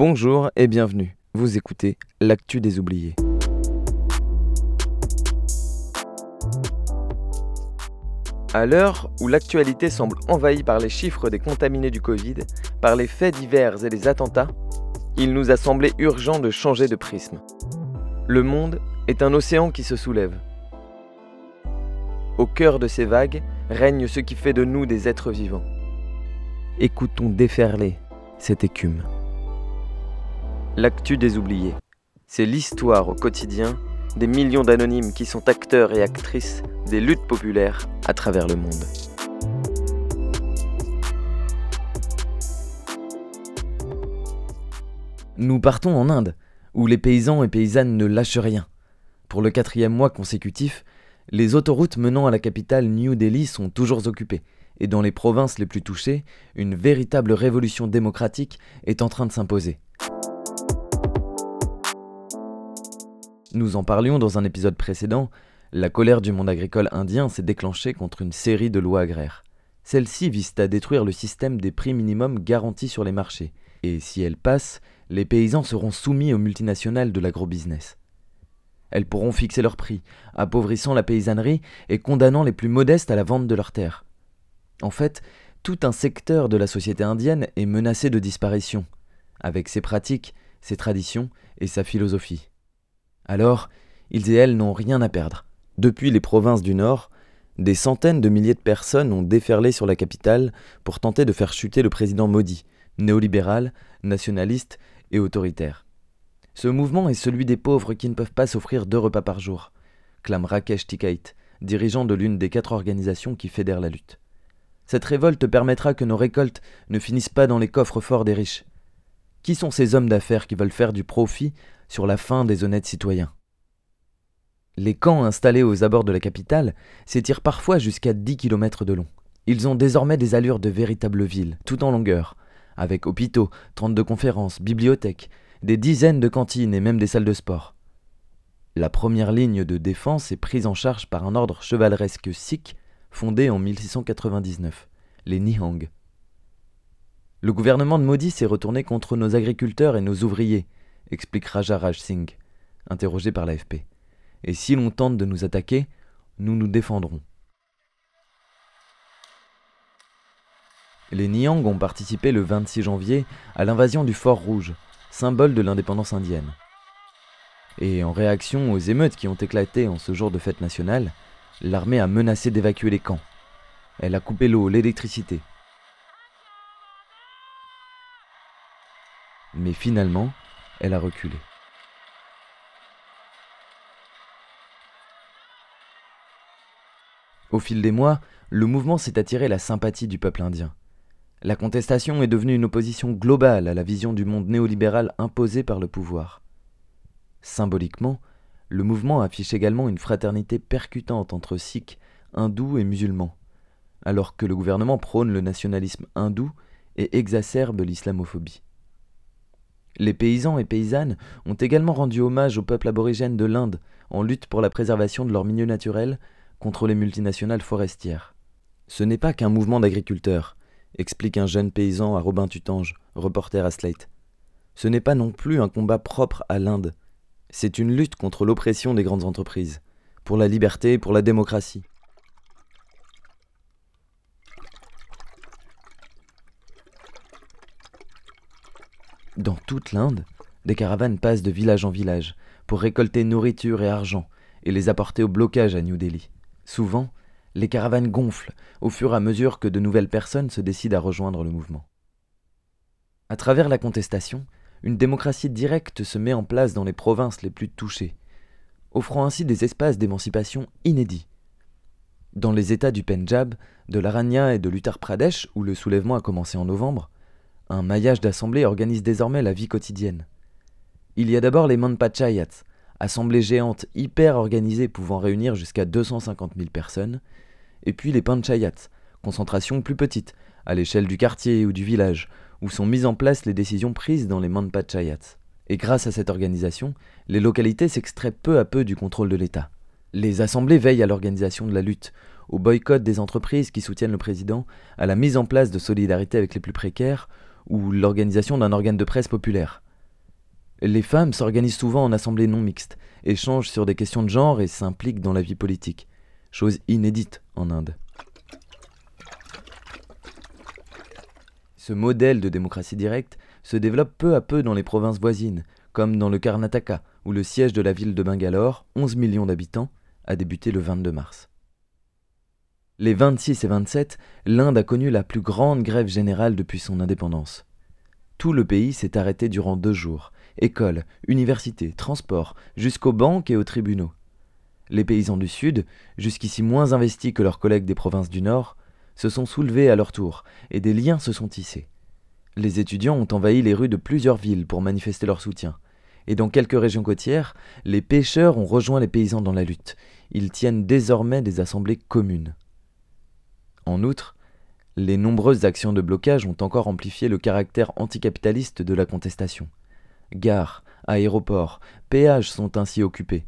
Bonjour et bienvenue. Vous écoutez L'actu des oubliés. À l'heure où l'actualité semble envahie par les chiffres des contaminés du Covid, par les faits divers et les attentats, il nous a semblé urgent de changer de prisme. Le monde est un océan qui se soulève. Au cœur de ces vagues règne ce qui fait de nous des êtres vivants. Écoutons déferler cette écume. L'actu des oubliés, c'est l'histoire au quotidien des millions d'anonymes qui sont acteurs et actrices des luttes populaires à travers le monde. Nous partons en Inde, où les paysans et paysannes ne lâchent rien. Pour le quatrième mois consécutif, les autoroutes menant à la capitale New Delhi sont toujours occupées, et dans les provinces les plus touchées, une véritable révolution démocratique est en train de s'imposer. Nous en parlions dans un épisode précédent, la colère du monde agricole indien s'est déclenchée contre une série de lois agraires. Celles-ci visent à détruire le système des prix minimums garantis sur les marchés, et si elles passent, les paysans seront soumis aux multinationales de l'agrobusiness. Elles pourront fixer leurs prix, appauvrissant la paysannerie et condamnant les plus modestes à la vente de leurs terres. En fait, tout un secteur de la société indienne est menacé de disparition, avec ses pratiques, ses traditions et sa philosophie. Alors, ils et elles n'ont rien à perdre. Depuis les provinces du Nord, des centaines de milliers de personnes ont déferlé sur la capitale pour tenter de faire chuter le président Modi, néolibéral, nationaliste et autoritaire. Ce mouvement est celui des pauvres qui ne peuvent pas s'offrir deux repas par jour, clame Rakesh Tikait, dirigeant de l'une des quatre organisations qui fédèrent la lutte. Cette révolte permettra que nos récoltes ne finissent pas dans les coffres forts des riches. Qui sont ces hommes d'affaires qui veulent faire du profit sur la faim des honnêtes citoyens. Les camps installés aux abords de la capitale s'étirent parfois jusqu'à 10 km de long. Ils ont désormais des allures de véritables villes, tout en longueur, avec hôpitaux, 32 conférences, bibliothèques, des dizaines de cantines et même des salles de sport. La première ligne de défense est prise en charge par un ordre chevaleresque sikh fondé en 1699, les Nihang. Le gouvernement de Modi s'est retourné contre nos agriculteurs et nos ouvriers, explique Raja Raj Singh, interrogé par l'AFP. Et si l'on tente de nous attaquer, nous nous défendrons. Les Niang ont participé le 26 janvier à l'invasion du Fort Rouge, symbole de l'indépendance indienne. Et en réaction aux émeutes qui ont éclaté en ce jour de fête nationale, l'armée a menacé d'évacuer les camps. Elle a coupé l'eau, l'électricité. Mais finalement, elle a reculé. Au fil des mois, le mouvement s'est attiré la sympathie du peuple indien. La contestation est devenue une opposition globale à la vision du monde néolibéral imposée par le pouvoir. Symboliquement, le mouvement affiche également une fraternité percutante entre sikhs, hindous et musulmans, alors que le gouvernement prône le nationalisme hindou et exacerbe l'islamophobie. Les paysans et paysannes ont également rendu hommage au peuple aborigène de l'Inde en lutte pour la préservation de leur milieu naturel contre les multinationales forestières. Ce n'est pas qu'un mouvement d'agriculteurs, explique un jeune paysan à Robin Tutange, reporter à Slate. Ce n'est pas non plus un combat propre à l'Inde. C'est une lutte contre l'oppression des grandes entreprises, pour la liberté et pour la démocratie. Dans toute l'Inde, des caravanes passent de village en village pour récolter nourriture et argent et les apporter au blocage à New Delhi. Souvent, les caravanes gonflent au fur et à mesure que de nouvelles personnes se décident à rejoindre le mouvement. À travers la contestation, une démocratie directe se met en place dans les provinces les plus touchées, offrant ainsi des espaces d'émancipation inédits. Dans les États du Pendjab, de l'Aranya et de l'Uttar Pradesh, où le soulèvement a commencé en novembre, un maillage d'assemblées organise désormais la vie quotidienne. Il y a d'abord les Manpachayats, assemblées géantes hyper organisées pouvant réunir jusqu'à 250 000 personnes, et puis les Panchayats, concentration plus petite, à l'échelle du quartier ou du village, où sont mises en place les décisions prises dans les Manpachayats. Et grâce à cette organisation, les localités s'extraient peu à peu du contrôle de l'État. Les assemblées veillent à l'organisation de la lutte, au boycott des entreprises qui soutiennent le président, à la mise en place de solidarité avec les plus précaires, ou l'organisation d'un organe de presse populaire. Les femmes s'organisent souvent en assemblées non mixtes, échangent sur des questions de genre et s'impliquent dans la vie politique, chose inédite en Inde. Ce modèle de démocratie directe se développe peu à peu dans les provinces voisines, comme dans le Karnataka, où le siège de la ville de Bangalore, 11 millions d'habitants, a débuté le 22 mars. Les 26 et 27, l'Inde a connu la plus grande grève générale depuis son indépendance. Tout le pays s'est arrêté durant deux jours. Écoles, universités, transports, jusqu'aux banques et aux tribunaux. Les paysans du Sud, jusqu'ici moins investis que leurs collègues des provinces du Nord, se sont soulevés à leur tour, et des liens se sont tissés. Les étudiants ont envahi les rues de plusieurs villes pour manifester leur soutien. Et dans quelques régions côtières, les pêcheurs ont rejoint les paysans dans la lutte. Ils tiennent désormais des assemblées communes. En outre, les nombreuses actions de blocage ont encore amplifié le caractère anticapitaliste de la contestation. Gares, aéroports, péages sont ainsi occupés.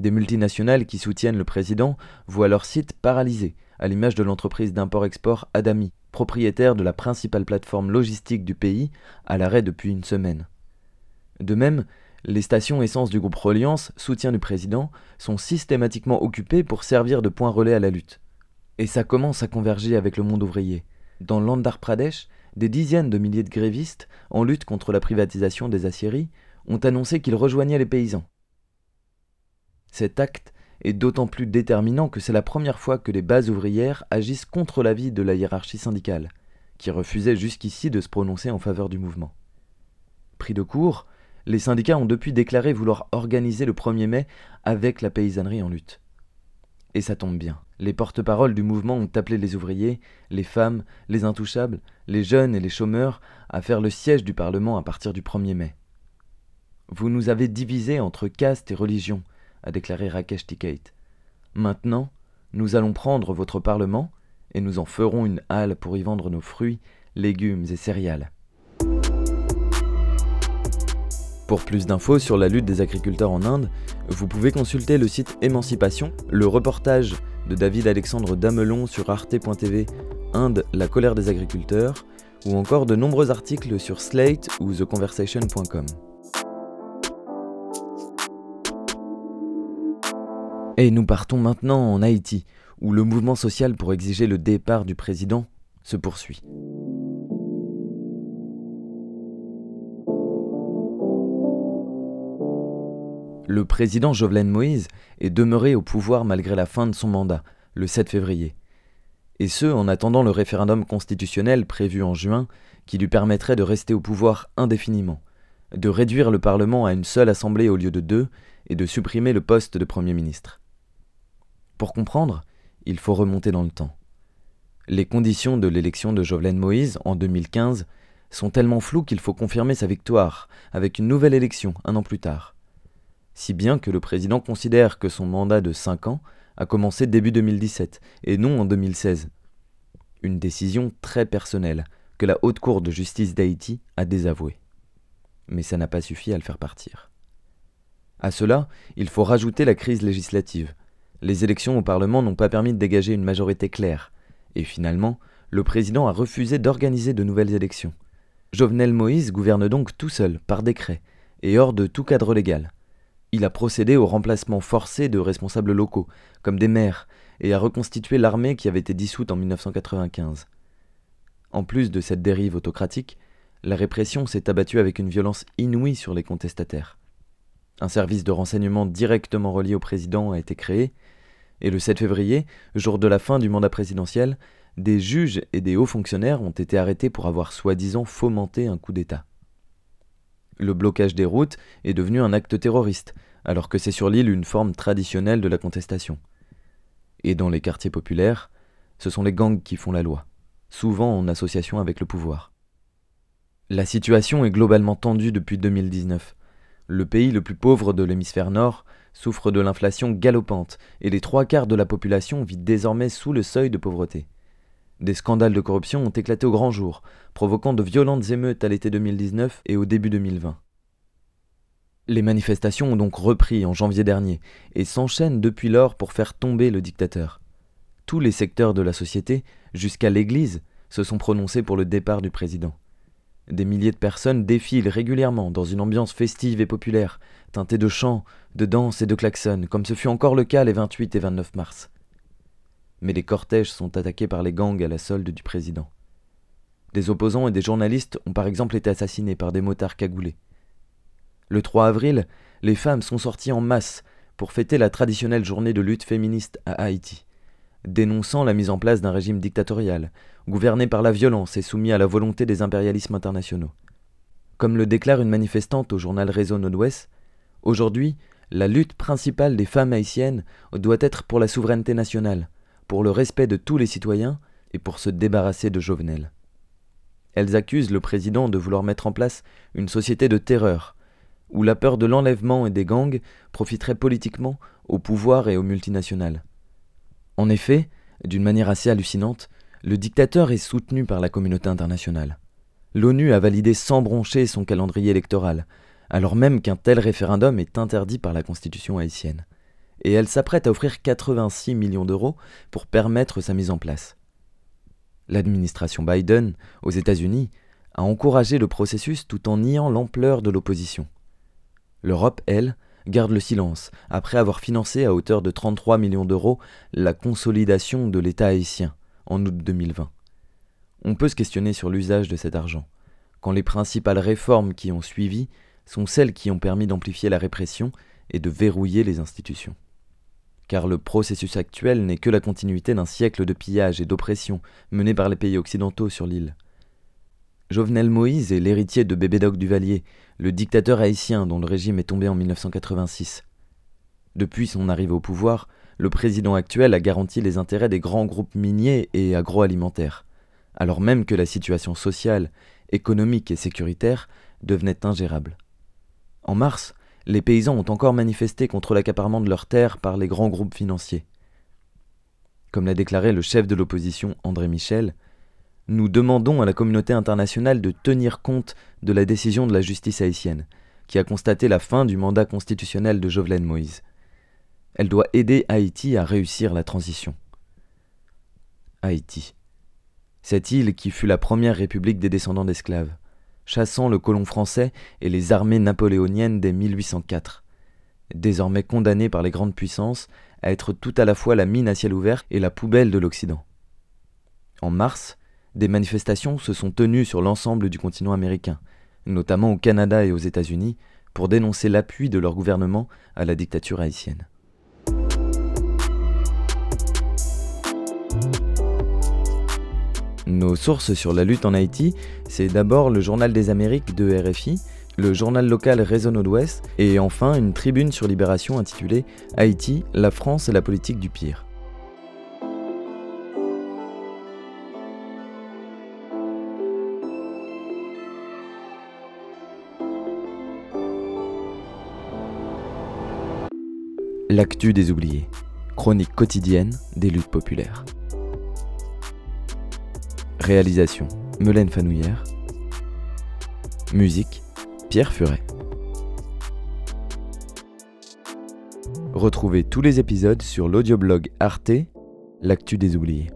Des multinationales qui soutiennent le président voient leurs sites paralysés, à l'image de l'entreprise d'import-export Adami, propriétaire de la principale plateforme logistique du pays, à l'arrêt depuis une semaine. De même, les stations essence du groupe Reliance, soutien du président, sont systématiquement occupées pour servir de point relais à la lutte. Et ça commence à converger avec le monde ouvrier. Dans l'Andhra Pradesh, des dizaines de milliers de grévistes, en lutte contre la privatisation des aciéries, ont annoncé qu'ils rejoignaient les paysans. Cet acte est d'autant plus déterminant que c'est la première fois que les bases ouvrières agissent contre l'avis de la hiérarchie syndicale, qui refusait jusqu'ici de se prononcer en faveur du mouvement. Pris de court, les syndicats ont depuis déclaré vouloir organiser le 1er mai avec la paysannerie en lutte. Et ça tombe bien. Les porte-paroles du mouvement ont appelé les ouvriers, les femmes, les intouchables, les jeunes et les chômeurs à faire le siège du Parlement à partir du 1er mai. Vous nous avez divisés entre caste et religion, a déclaré Rakesh Tikait. Maintenant, nous allons prendre votre Parlement et nous en ferons une halle pour y vendre nos fruits, légumes et céréales. Pour plus d'infos sur la lutte des agriculteurs en Inde, vous pouvez consulter le site Émancipation, le reportage de David Alexandre Damelon sur arte.tv Inde, la colère des agriculteurs, ou encore de nombreux articles sur Slate ou theconversation.com. Et nous partons maintenant en Haïti, où le mouvement social pour exiger le départ du président se poursuit. Le président Jovenel Moïse est demeuré au pouvoir malgré la fin de son mandat, le 7 février. Et ce, en attendant le référendum constitutionnel prévu en juin, qui lui permettrait de rester au pouvoir indéfiniment, de réduire le Parlement à une seule assemblée au lieu de deux, et de supprimer le poste de Premier ministre. Pour comprendre, il faut remonter dans le temps. Les conditions de l'élection de Jovenel Moïse en 2015 sont tellement floues qu'il faut confirmer sa victoire avec une nouvelle élection un an plus tard si bien que le président considère que son mandat de 5 ans a commencé début 2017 et non en 2016. Une décision très personnelle que la Haute Cour de justice d'Haïti a désavouée. Mais ça n'a pas suffi à le faire partir. À cela, il faut rajouter la crise législative. Les élections au Parlement n'ont pas permis de dégager une majorité claire, et finalement, le président a refusé d'organiser de nouvelles élections. Jovenel Moïse gouverne donc tout seul, par décret, et hors de tout cadre légal. Il a procédé au remplacement forcé de responsables locaux, comme des maires, et a reconstitué l'armée qui avait été dissoute en 1995. En plus de cette dérive autocratique, la répression s'est abattue avec une violence inouïe sur les contestataires. Un service de renseignement directement relié au président a été créé, et le 7 février, jour de la fin du mandat présidentiel, des juges et des hauts fonctionnaires ont été arrêtés pour avoir soi-disant fomenté un coup d'État. Le blocage des routes est devenu un acte terroriste, alors que c'est sur l'île une forme traditionnelle de la contestation. Et dans les quartiers populaires, ce sont les gangs qui font la loi, souvent en association avec le pouvoir. La situation est globalement tendue depuis 2019. Le pays le plus pauvre de l'hémisphère nord souffre de l'inflation galopante et les trois quarts de la population vit désormais sous le seuil de pauvreté. Des scandales de corruption ont éclaté au grand jour, provoquant de violentes émeutes à l'été 2019 et au début 2020. Les manifestations ont donc repris en janvier dernier et s'enchaînent depuis lors pour faire tomber le dictateur. Tous les secteurs de la société, jusqu'à l'Église, se sont prononcés pour le départ du président. Des milliers de personnes défilent régulièrement dans une ambiance festive et populaire, teintée de chants, de danses et de klaxons, comme ce fut encore le cas les 28 et 29 mars. Mais les cortèges sont attaqués par les gangs à la solde du président. Des opposants et des journalistes ont par exemple été assassinés par des motards cagoulés. Le 3 avril, les femmes sont sorties en masse pour fêter la traditionnelle journée de lutte féministe à Haïti, dénonçant la mise en place d'un régime dictatorial, gouverné par la violence et soumis à la volonté des impérialismes internationaux. Comme le déclare une manifestante au journal Réseau Nord-Ouest, aujourd'hui, la lutte principale des femmes haïtiennes doit être pour la souveraineté nationale, pour le respect de tous les citoyens et pour se débarrasser de Jovenel. Elles accusent le président de vouloir mettre en place une société de terreur, où la peur de l'enlèvement et des gangs profiterait politiquement au pouvoir et aux multinationales. En effet, d'une manière assez hallucinante, le dictateur est soutenu par la communauté internationale. L'ONU a validé sans broncher son calendrier électoral, alors même qu'un tel référendum est interdit par la constitution haïtienne. Et elle s'apprête à offrir 86 millions d'euros pour permettre sa mise en place. L'administration Biden, aux États-Unis, a encouragé le processus tout en niant l'ampleur de l'opposition. L'Europe, elle, garde le silence, après avoir financé à hauteur de 33 millions d'euros la consolidation de l'État haïtien, en août 2020. On peut se questionner sur l'usage de cet argent, quand les principales réformes qui ont suivi sont celles qui ont permis d'amplifier la répression et de verrouiller les institutions. Car le processus actuel n'est que la continuité d'un siècle de pillage et d'oppression mené par les pays occidentaux sur l'île. Jovenel Moïse est l'héritier de Bébédoc Duvalier, le dictateur haïtien dont le régime est tombé en 1986. Depuis son arrivée au pouvoir, le président actuel a garanti les intérêts des grands groupes miniers et agroalimentaires, alors même que la situation sociale, économique et sécuritaire devenait ingérable. En mars, les paysans ont encore manifesté contre l'accaparement de leurs terres par les grands groupes financiers. Comme l'a déclaré le chef de l'opposition André Michel, nous demandons à la communauté internationale de tenir compte de la décision de la justice haïtienne, qui a constaté la fin du mandat constitutionnel de Jovenel Moïse. Elle doit aider Haïti à réussir la transition. Haïti. Cette île qui fut la première république des descendants d'esclaves, chassant le colon français et les armées napoléoniennes dès 1804, désormais condamnée par les grandes puissances à être tout à la fois la mine à ciel ouvert et la poubelle de l'Occident. En mars, des manifestations se sont tenues sur l'ensemble du continent américain, notamment au Canada et aux États-Unis, pour dénoncer l'appui de leur gouvernement à la dictature haïtienne. Nos sources sur la lutte en Haïti, c'est d'abord le Journal des Amériques de RFI, le journal local Réseau Nord-Ouest et enfin une tribune sur Libération intitulée Haïti, la France et la politique du pire. L'actu des oubliés, chronique quotidienne des luttes populaires. Réalisation Melaine Fanouillère. Musique Pierre Furet. Retrouvez tous les épisodes sur l'audioblog Arte, L'actu des oubliés.